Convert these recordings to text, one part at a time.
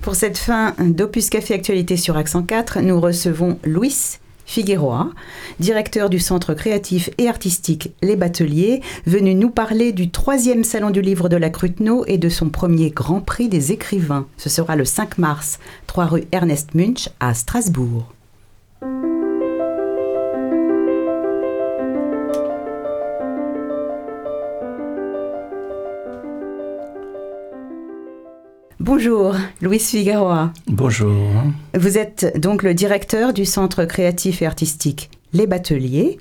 Pour cette fin d'Opus Café Actualité sur Accent 4, nous recevons Louis Figueroa, directeur du Centre créatif et artistique Les Bateliers, venu nous parler du troisième Salon du Livre de la Cruteno et de son premier Grand Prix des écrivains. Ce sera le 5 mars, 3 rue Ernest Munch à Strasbourg. Bonjour, Louis Figueroa. Bonjour. Vous êtes donc le directeur du Centre créatif et artistique Les Bateliers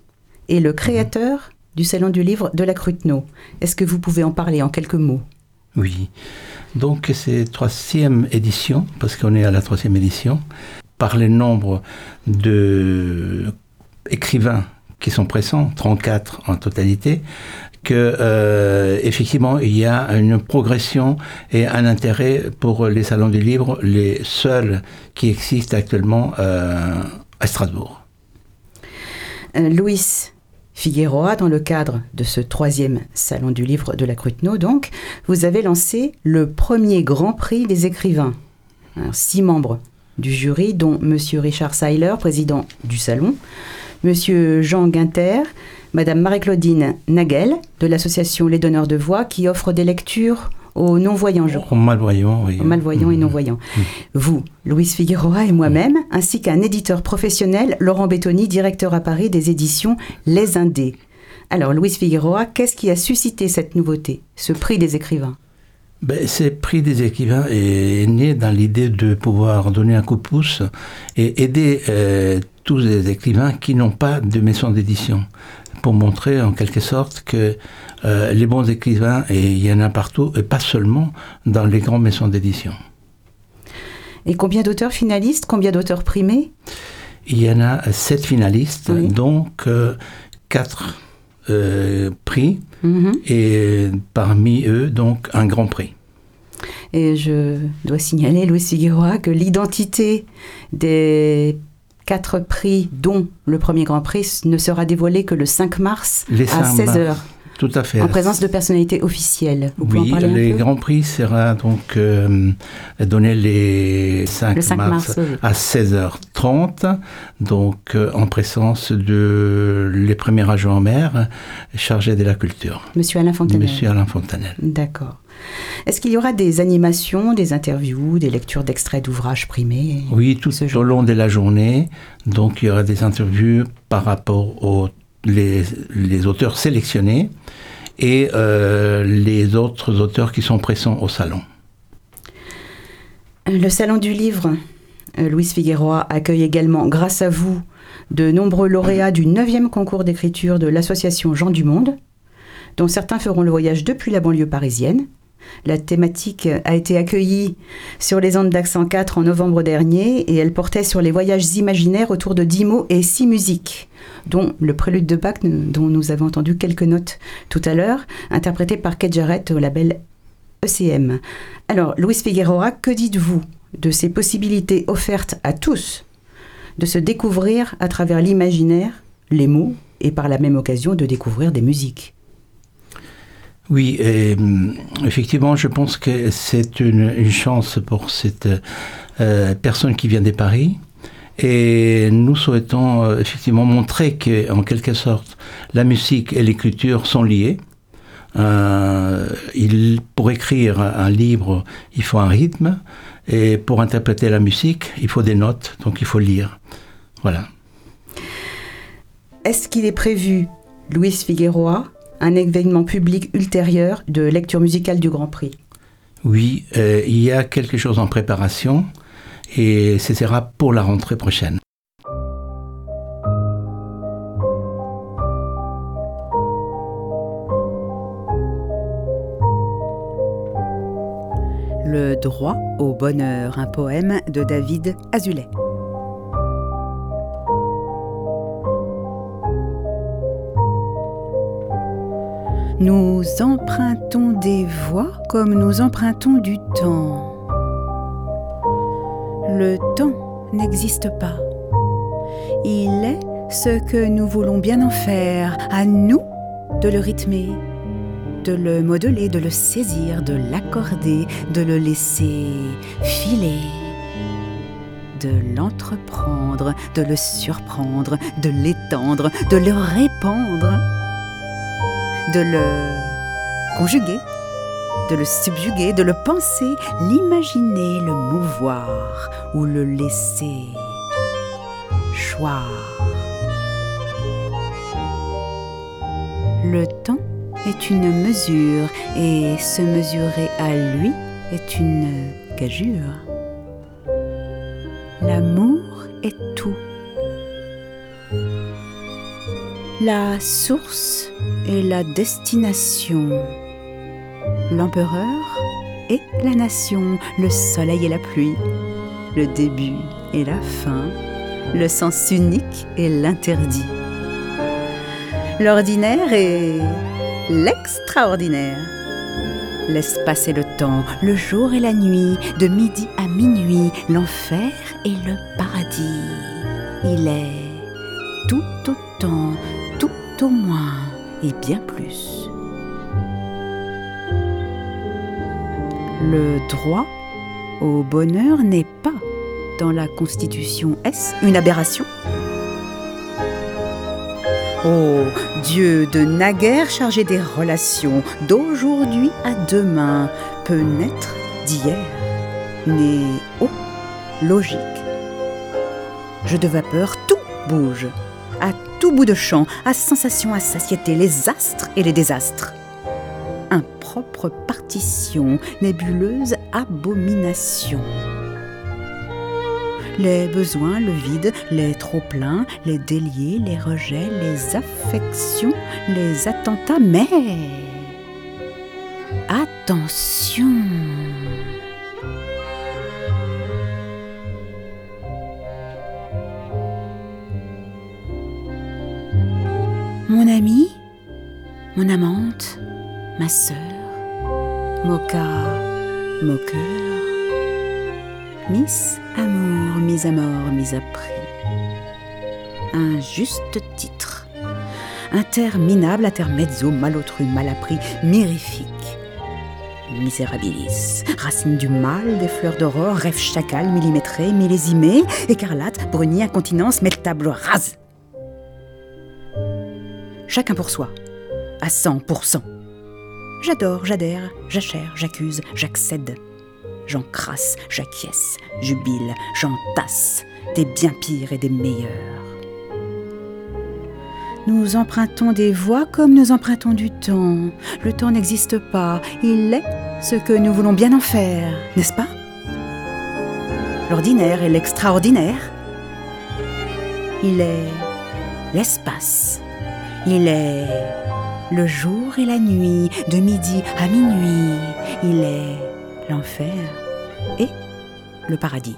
et le créateur du Salon du Livre de la Cruteno. Est-ce que vous pouvez en parler en quelques mots? Oui. Donc c'est troisième édition, parce qu'on est à la troisième édition. Par le nombre de écrivains qui sont présents, 34 en totalité, que euh, effectivement il y a une progression et un intérêt pour les salons du livre, les seuls qui existent actuellement euh, à Strasbourg. Euh, Louis Figueroa, dans le cadre de ce troisième salon du livre de la Cruteno, donc, vous avez lancé le premier Grand Prix des écrivains. six membres du jury, dont Monsieur Richard Seiler, président du salon, Monsieur Jean Guinter, Madame Marie-Claudine Nagel de l'association Les Donneurs de Voix qui offre des lectures aux non-voyants, je crois. Aux malvoyants, oui. Aux malvoyants et mmh. non-voyants. Mmh. Vous, Louise Figueroa et moi-même, ainsi qu'un éditeur professionnel, Laurent Bettoni, directeur à Paris des éditions Les Indés. Alors, Louise Figueroa, qu'est-ce qui a suscité cette nouveauté, ce prix des écrivains? Ben, Ce prix des écrivains est né dans l'idée de pouvoir donner un coup de pouce et aider euh, tous les écrivains qui n'ont pas de maison d'édition pour montrer en quelque sorte que euh, les bons écrivains, et il y en a partout, et pas seulement dans les grandes maisons d'édition. Et combien d'auteurs finalistes, combien d'auteurs primés? Il y en a sept finalistes, donc euh, quatre euh, prix, mhm. et parmi eux, donc un grand prix. Et je dois signaler, Louis Figueroa, que l'identité des quatre prix, dont le premier Grand Prix, ne sera dévoilé que le 5 mars à 16h. Tout à fait. En présence de personnalités officielles. oui, les Grands Prix sera donc euh, donné les 5, mars, à 16h30, donc euh, en présence de les premiers agents en mer chargés de la culture. Monsieur Alain Fontanel. Monsieur Alain Fontanel. D'accord. Est-ce qu'il y aura des animations, des interviews, des lectures d'extraits d'ouvrages primés Oui, tout au long de la journée. Donc il y aura des interviews par rapport aux les, auteurs sélectionnés et euh, les autres auteurs qui sont présents au salon. Le salon du livre, euh, Louise Figueroa, accueille également, grâce à vous, de nombreux lauréats du 9e concours d'écriture de l'association Jean du Monde, dont certains feront le voyage depuis la banlieue parisienne. La thématique a été accueillie sur les ondes d'Accent 4 en novembre dernier et elle portait sur les voyages imaginaires autour de dix mots et six musiques, dont le prélude de Bach, dont nous avons entendu quelques notes tout à l'heure, interprété par Kate Jarrett au label ECM. Alors, Louis Figueroa, que dites-vous de ces possibilités offertes à tous de se découvrir à travers l'imaginaire, les mots, et par la même occasion de découvrir des musiques? Oui, euh, effectivement, je pense que c'est une, chance pour cette euh, personne qui vient de Paris. Et nous souhaitons euh, effectivement montrer qu'en quelque sorte, la musique et l'écriture sont liées. pour écrire un livre, il faut un rythme. Et pour interpréter la musique, il faut des notes, donc il faut lire. Voilà. Est-ce qu'il est prévu, Louis Figueroa, un événement public ultérieur de lecture musicale du Grand Prix Oui, euh, il y a quelque chose en préparation et ce sera pour la rentrée prochaine. Le droit au bonheur, un poème de David Azulet. Nous empruntons des voies comme nous empruntons du temps. Le temps n'existe pas. Il est ce que nous voulons bien en faire, à nous de le rythmer, de le modeler, de le saisir, de l'accorder, de le laisser filer, de l'entreprendre, de le surprendre, de l'étendre, de le répandre, de le conjuguer, de le subjuguer, de le penser, l'imaginer, le mouvoir ou le laisser choir. Le temps est une mesure et se mesurer à lui est une gageure. L'amour est tout. La source est la destination. L'empereur est la nation, le soleil et la pluie, le début et la fin, le sens unique et l'interdit l'ordinaire et l'extraordinaire. L'espace et le temps, le jour et la nuit, de midi à minuit, l'enfer et le paradis. Il est tout autant, au moins et bien plus. Le droit au bonheur n'est pas dans la Constitution. Est-ce une aberration? Oh, Dieu de naguère chargé des relations, d'aujourd'hui à demain, peut naître d'hier, né haut, logique. Je de vapeur, tout bouge, à tout bout de champ, à sensation, à satiété, les astres et les désastres. Impropre partition, nébuleuse abomination. Les besoins, le vide, les trop-pleins, les déliés, les rejets, les affections, les attentats, mais attention mon amante, ma sœur, Moka, moqueur, Miss Amour, mise à mort, mise à prix. Un juste titre. Interminable, intermezzo, malotru, malappris, mirifique. Misérabilis, racine du mal, des fleurs d'aurore, rêve chacal, millimétré, millésimé, écarlate, bruni, incontinence, table rase. Chacun pour soi, à 100%. J'adore, j'adhère, j'achère, j'accuse, j'accède j'en crasse, j'acquiesce, jubile, j'entasse, des bien pires et des meilleurs. Nous empruntons des voies comme nous empruntons du temps. Le temps n'existe pas, il est ce que nous voulons bien en faire, n'est-ce pas? L'ordinaire et l'extraordinaire. Il est l'espace. Il est le jour et la nuit, de midi à minuit. Il est l'enfer et le paradis.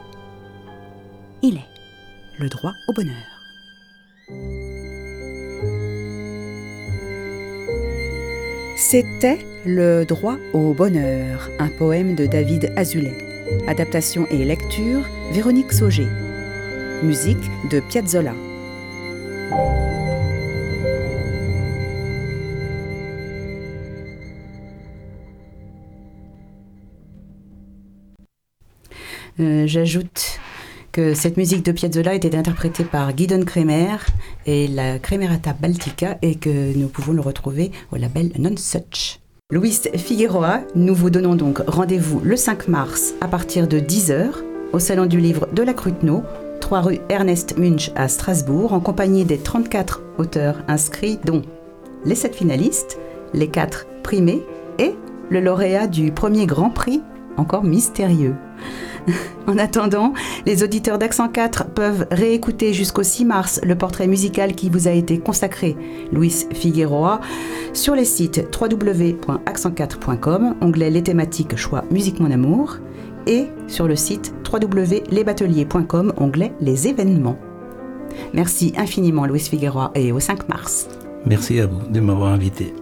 Il est le droit au bonheur. C'était Le droit au bonheur, un poème de David Azoulay. Adaptation et lecture Véronique Sauger. Musique de Piazzolla. J'ajoute que cette musique de Piazzolla était interprétée par Guidon Kremer et la Kremerata Baltica et que nous pouvons le retrouver au label Non Such. Louis Figueroa, nous vous donnons donc rendez-vous le 5 mars à partir de 10h au Salon du Livre de la Crutenot, 3 rue Ernest Munch à Strasbourg, en compagnie des 34 auteurs inscrits, dont les 7 finalistes, les 4 primés et le lauréat du premier Grand Prix, encore mystérieux. en attendant, les auditeurs d'Accent 4 peuvent réécouter jusqu'au 6 mars le portrait musical qui vous a été consacré, Luis Figueroa, sur les sites www.accent4.com, onglet Les thématiques choix musique mon amour, et sur le site www.lesbateliers.com, onglet Les événements. Merci infiniment Luis Figueroa et au 5 mars. Merci à vous de m'avoir invité.